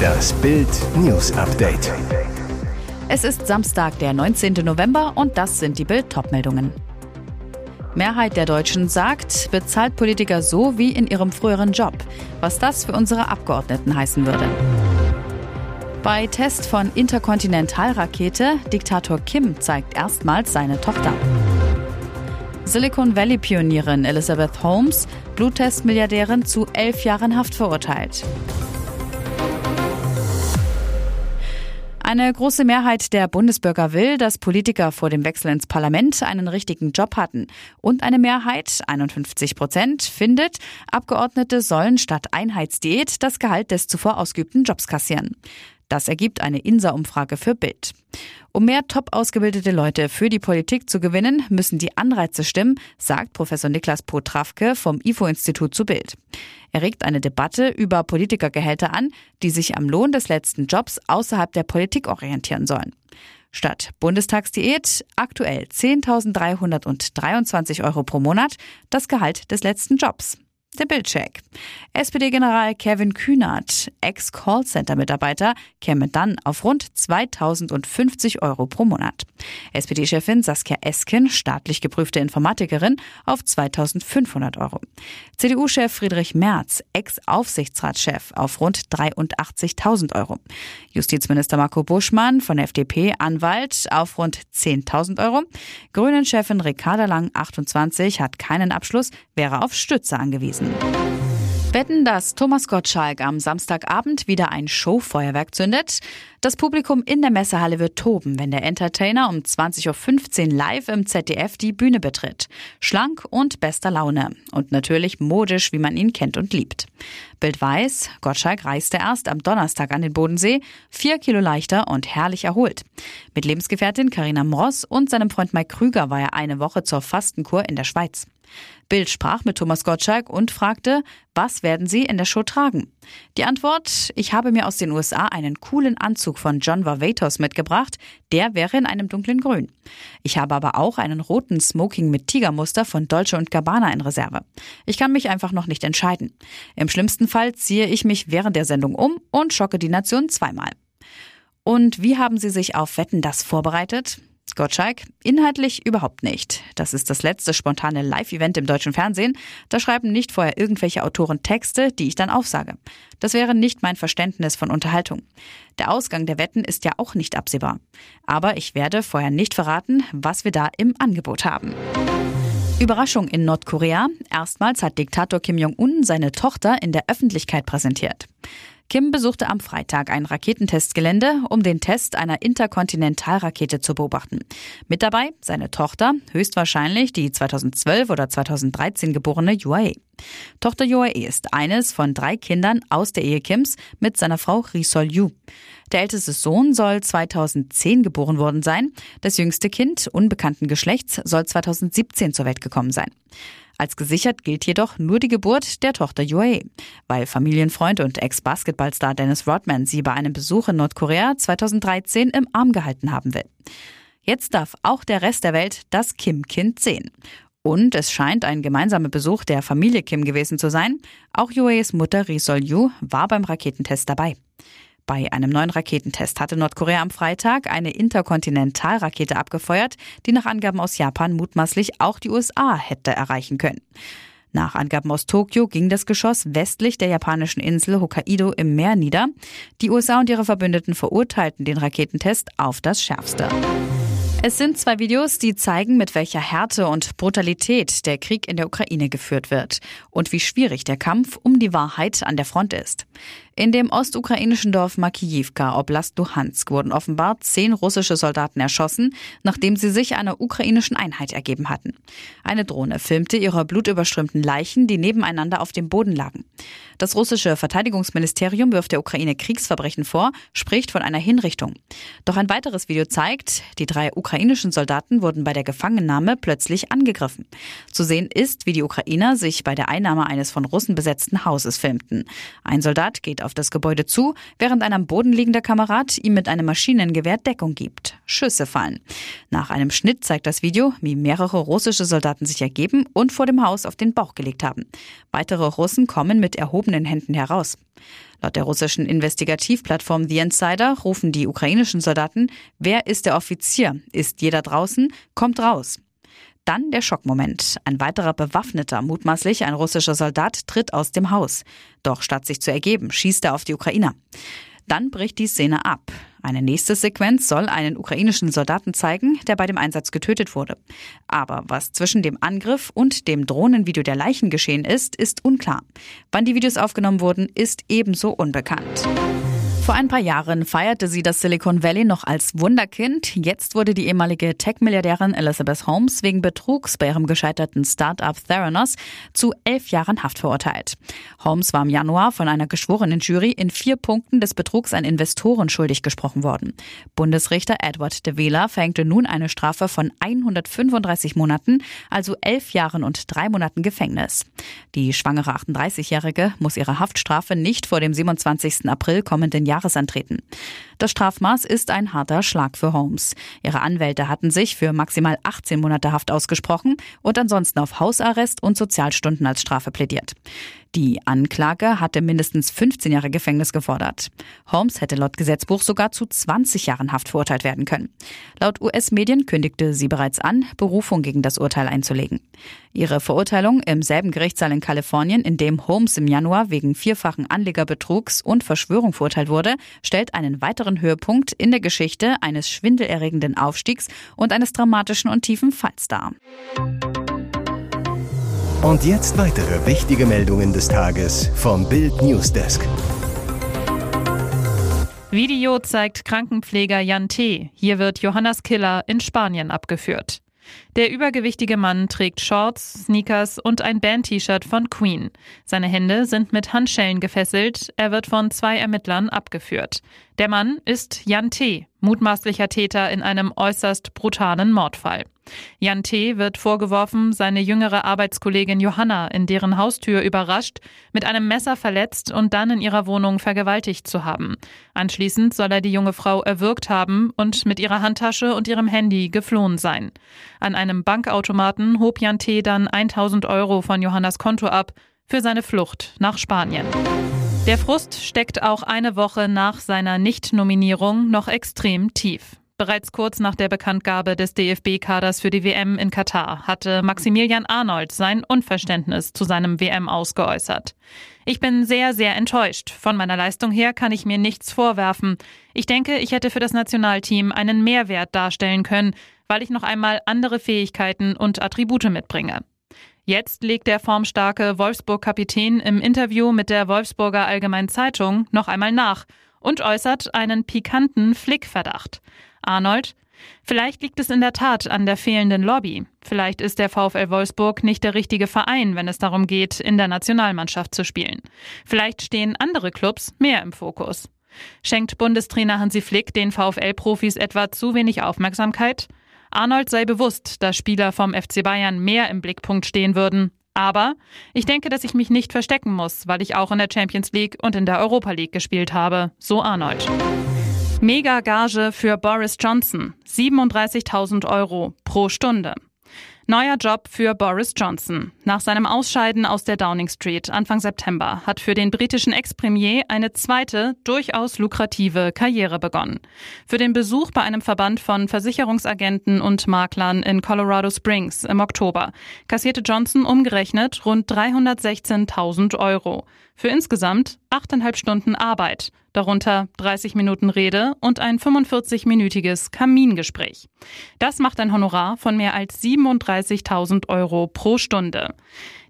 Das Bild News Update. Es ist Samstag, der 19. November und das sind die Bild meldungen Mehrheit der Deutschen sagt, bezahlt Politiker so wie in ihrem früheren Job, was das für unsere Abgeordneten heißen würde. Bei Test von Interkontinentalrakete, Diktator Kim zeigt erstmals seine Tochter. Silicon Valley-Pionierin Elizabeth Holmes, Bluttest-Milliardärin zu elf Jahren Haft verurteilt. Eine große Mehrheit der Bundesbürger will, dass Politiker vor dem Wechsel ins Parlament einen richtigen Job hatten. Und eine Mehrheit, 51 Prozent, findet, Abgeordnete sollen statt Einheitsdiät das Gehalt des zuvor ausgeübten Jobs kassieren. Das ergibt eine INSA-Umfrage für Bild. Um mehr top ausgebildete Leute für die Politik zu gewinnen, müssen die Anreize stimmen, sagt Professor Niklas Potrawke vom IFO-Institut zu Bild. Er regt eine Debatte über Politikergehälter an, die sich am Lohn des letzten Jobs außerhalb der Politik orientieren sollen. Statt Bundestagsdiät aktuell 10.323 Euro pro Monat das Gehalt des letzten Jobs. Der Bildcheck. SPD-General Kevin Kühnert, Ex-Callcenter-Mitarbeiter, käme dann auf rund 2050 Euro pro Monat. SPD-Chefin Saskia Esken, staatlich geprüfte Informatikerin, auf 2500 Euro. CDU-Chef Friedrich Merz, Ex-Aufsichtsratschef, auf rund 83.000 Euro. Justizminister Marco Buschmann von FDP, Anwalt, auf rund 10.000 Euro. Grünen-Chefin Ricarda Lang, 28, hat keinen Abschluss, wäre auf Stütze angewiesen gewesen. Wetten, dass Thomas Gottschalk am Samstagabend wieder ein Showfeuerwerk zündet? Das Publikum in der Messehalle wird toben, wenn der Entertainer um 20.15 Uhr live im ZDF die Bühne betritt. Schlank und bester Laune. Und natürlich modisch, wie man ihn kennt und liebt. Bild weiß, Gottschalk reiste erst am Donnerstag an den Bodensee, vier Kilo leichter und herrlich erholt. Mit Lebensgefährtin Karina Mross und seinem Freund Mike Krüger war er eine Woche zur Fastenkur in der Schweiz. Bild sprach mit Thomas Gottschalk und fragte, was werden Sie in der Show tragen? Die Antwort, ich habe mir aus den USA einen coolen Anzug von John Varvatos mitgebracht, der wäre in einem dunklen Grün. Ich habe aber auch einen roten Smoking mit Tigermuster von Dolce Gabbana in Reserve. Ich kann mich einfach noch nicht entscheiden. Im schlimmsten Fall ziehe ich mich während der Sendung um und schocke die Nation zweimal. Und wie haben Sie sich auf Wetten das vorbereitet? Gottschalk, inhaltlich überhaupt nicht. Das ist das letzte spontane Live-Event im deutschen Fernsehen. Da schreiben nicht vorher irgendwelche Autoren Texte, die ich dann aufsage. Das wäre nicht mein Verständnis von Unterhaltung. Der Ausgang der Wetten ist ja auch nicht absehbar. Aber ich werde vorher nicht verraten, was wir da im Angebot haben. Überraschung in Nordkorea. Erstmals hat Diktator Kim Jong-un seine Tochter in der Öffentlichkeit präsentiert. Kim besuchte am Freitag ein Raketentestgelände, um den Test einer Interkontinentalrakete zu beobachten. Mit dabei seine Tochter, höchstwahrscheinlich die 2012 oder 2013 geborene UAE. Tochter UAE ist eines von drei Kindern aus der Ehe Kims mit seiner Frau Ri Sol Yu. Der älteste Sohn soll 2010 geboren worden sein. Das jüngste Kind unbekannten Geschlechts soll 2017 zur Welt gekommen sein. Als gesichert gilt jedoch nur die Geburt der Tochter UAE, weil Familienfreund und Ex-Basketballstar Dennis Rodman sie bei einem Besuch in Nordkorea 2013 im Arm gehalten haben will. Jetzt darf auch der Rest der Welt das Kim-Kind sehen. Und es scheint ein gemeinsamer Besuch der Familie Kim gewesen zu sein. Auch UAEs Mutter Ri Sol-yu war beim Raketentest dabei. Bei einem neuen Raketentest hatte Nordkorea am Freitag eine Interkontinentalrakete abgefeuert, die nach Angaben aus Japan mutmaßlich auch die USA hätte erreichen können. Nach Angaben aus Tokio ging das Geschoss westlich der japanischen Insel Hokkaido im Meer nieder. Die USA und ihre Verbündeten verurteilten den Raketentest auf das Schärfste. Es sind zwei Videos, die zeigen, mit welcher Härte und Brutalität der Krieg in der Ukraine geführt wird und wie schwierig der Kampf um die Wahrheit an der Front ist. In dem ostukrainischen Dorf Makijivka, Oblast Luhansk, wurden offenbar zehn russische Soldaten erschossen, nachdem sie sich einer ukrainischen Einheit ergeben hatten. Eine Drohne filmte ihre blutüberströmten Leichen, die nebeneinander auf dem Boden lagen. Das russische Verteidigungsministerium wirft der Ukraine Kriegsverbrechen vor, spricht von einer Hinrichtung. Doch ein weiteres Video zeigt, die drei Ukrainer ukrainischen Soldaten wurden bei der Gefangennahme plötzlich angegriffen. Zu sehen ist, wie die Ukrainer sich bei der Einnahme eines von Russen besetzten Hauses filmten. Ein Soldat geht auf das Gebäude zu, während ein am Boden liegender Kamerad ihm mit einem Maschinengewehr Deckung gibt. Schüsse fallen. Nach einem Schnitt zeigt das Video, wie mehrere russische Soldaten sich ergeben und vor dem Haus auf den Bauch gelegt haben. Weitere Russen kommen mit erhobenen Händen heraus. Laut der russischen Investigativplattform The Insider rufen die ukrainischen Soldaten, wer ist der Offizier? Ist jeder draußen? Kommt raus. Dann der Schockmoment. Ein weiterer bewaffneter, mutmaßlich ein russischer Soldat, tritt aus dem Haus. Doch statt sich zu ergeben, schießt er auf die Ukrainer. Dann bricht die Szene ab. Eine nächste Sequenz soll einen ukrainischen Soldaten zeigen, der bei dem Einsatz getötet wurde. Aber was zwischen dem Angriff und dem Drohnenvideo der Leichen geschehen ist, ist unklar. Wann die Videos aufgenommen wurden, ist ebenso unbekannt. Vor ein paar Jahren feierte sie das Silicon Valley noch als Wunderkind. Jetzt wurde die ehemalige Tech-Milliardärin Elizabeth Holmes wegen Betrugs bei ihrem gescheiterten Start-up Theranos zu elf Jahren Haft verurteilt. Holmes war im Januar von einer geschworenen Jury in vier Punkten des Betrugs an Investoren schuldig gesprochen worden. Bundesrichter Edward de Vela verhängte nun eine Strafe von 135 Monaten, also elf Jahren und drei Monaten Gefängnis. Die schwangere 38-Jährige muss ihre Haftstrafe nicht vor dem 27. April kommenden Jahres Jahres antreten. Das Strafmaß ist ein harter Schlag für Holmes. Ihre Anwälte hatten sich für maximal 18 Monate Haft ausgesprochen und ansonsten auf Hausarrest und Sozialstunden als Strafe plädiert. Die Anklage hatte mindestens 15 Jahre Gefängnis gefordert. Holmes hätte laut Gesetzbuch sogar zu 20 Jahren Haft verurteilt werden können. Laut US-Medien kündigte sie bereits an, Berufung gegen das Urteil einzulegen. Ihre Verurteilung im selben Gerichtssaal in Kalifornien, in dem Holmes im Januar wegen vierfachen Anlegerbetrugs und Verschwörung verurteilt wurde, stellt einen weiteren Höhepunkt in der Geschichte eines schwindelerregenden Aufstiegs und eines dramatischen und tiefen Falls dar. Und jetzt weitere wichtige Meldungen des Tages vom Bild Newsdesk. Video zeigt Krankenpfleger Jan T. Hier wird Johannas Killer in Spanien abgeführt. Der übergewichtige Mann trägt Shorts, Sneakers und ein Band-T-Shirt von Queen. Seine Hände sind mit Handschellen gefesselt. Er wird von zwei Ermittlern abgeführt. Der Mann ist Jan T., mutmaßlicher Täter in einem äußerst brutalen Mordfall. Jan T. wird vorgeworfen, seine jüngere Arbeitskollegin Johanna in deren Haustür überrascht, mit einem Messer verletzt und dann in ihrer Wohnung vergewaltigt zu haben. Anschließend soll er die junge Frau erwürgt haben und mit ihrer Handtasche und ihrem Handy geflohen sein. An einem Bankautomaten hob Jan T. dann 1000 Euro von Johannas Konto ab für seine Flucht nach Spanien. Der Frust steckt auch eine Woche nach seiner Nicht-Nominierung noch extrem tief. Bereits kurz nach der Bekanntgabe des DFB-Kaders für die WM in Katar hatte Maximilian Arnold sein Unverständnis zu seinem WM ausgeäußert. Ich bin sehr, sehr enttäuscht. Von meiner Leistung her kann ich mir nichts vorwerfen. Ich denke, ich hätte für das Nationalteam einen Mehrwert darstellen können, weil ich noch einmal andere Fähigkeiten und Attribute mitbringe. Jetzt legt der formstarke Wolfsburg-Kapitän im Interview mit der Wolfsburger Allgemeinen Zeitung noch einmal nach und äußert einen pikanten Flickverdacht. Arnold, vielleicht liegt es in der Tat an der fehlenden Lobby. Vielleicht ist der VfL Wolfsburg nicht der richtige Verein, wenn es darum geht, in der Nationalmannschaft zu spielen. Vielleicht stehen andere Clubs mehr im Fokus. Schenkt Bundestrainer Hansi Flick den VfL-Profis etwa zu wenig Aufmerksamkeit? Arnold sei bewusst, dass Spieler vom FC Bayern mehr im Blickpunkt stehen würden. Aber ich denke, dass ich mich nicht verstecken muss, weil ich auch in der Champions League und in der Europa League gespielt habe. So Arnold. Mega-Gage für Boris Johnson. 37.000 Euro pro Stunde. Neuer Job für Boris Johnson. Nach seinem Ausscheiden aus der Downing Street Anfang September hat für den britischen Ex-Premier eine zweite, durchaus lukrative Karriere begonnen. Für den Besuch bei einem Verband von Versicherungsagenten und Maklern in Colorado Springs im Oktober kassierte Johnson umgerechnet rund 316.000 Euro. Für insgesamt achteinhalb Stunden Arbeit, darunter 30 Minuten Rede und ein 45-minütiges Kamingespräch. Das macht ein Honorar von mehr als 37.000 Euro pro Stunde.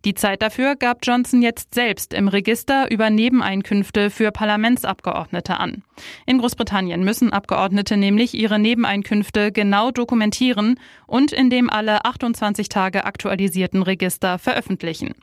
Die Zeit dafür gab Johnson jetzt selbst im Register über Nebeneinkünfte für Parlamentsabgeordnete an. In Großbritannien müssen Abgeordnete nämlich ihre Nebeneinkünfte genau dokumentieren und in dem alle 28 Tage aktualisierten Register veröffentlichen.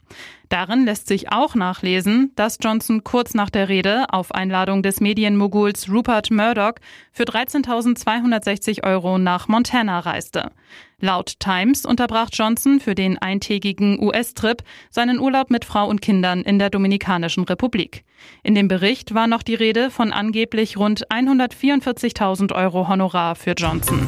Darin lässt sich auch nachlesen, dass Johnson kurz nach der Rede auf Einladung des Medienmoguls Rupert Murdoch für 13.260 Euro nach Montana reiste. Laut Times unterbrach Johnson für den eintägigen US-Trip seinen Urlaub mit Frau und Kindern in der Dominikanischen Republik. In dem Bericht war noch die Rede von angeblich rund 144.000 Euro Honorar für Johnson.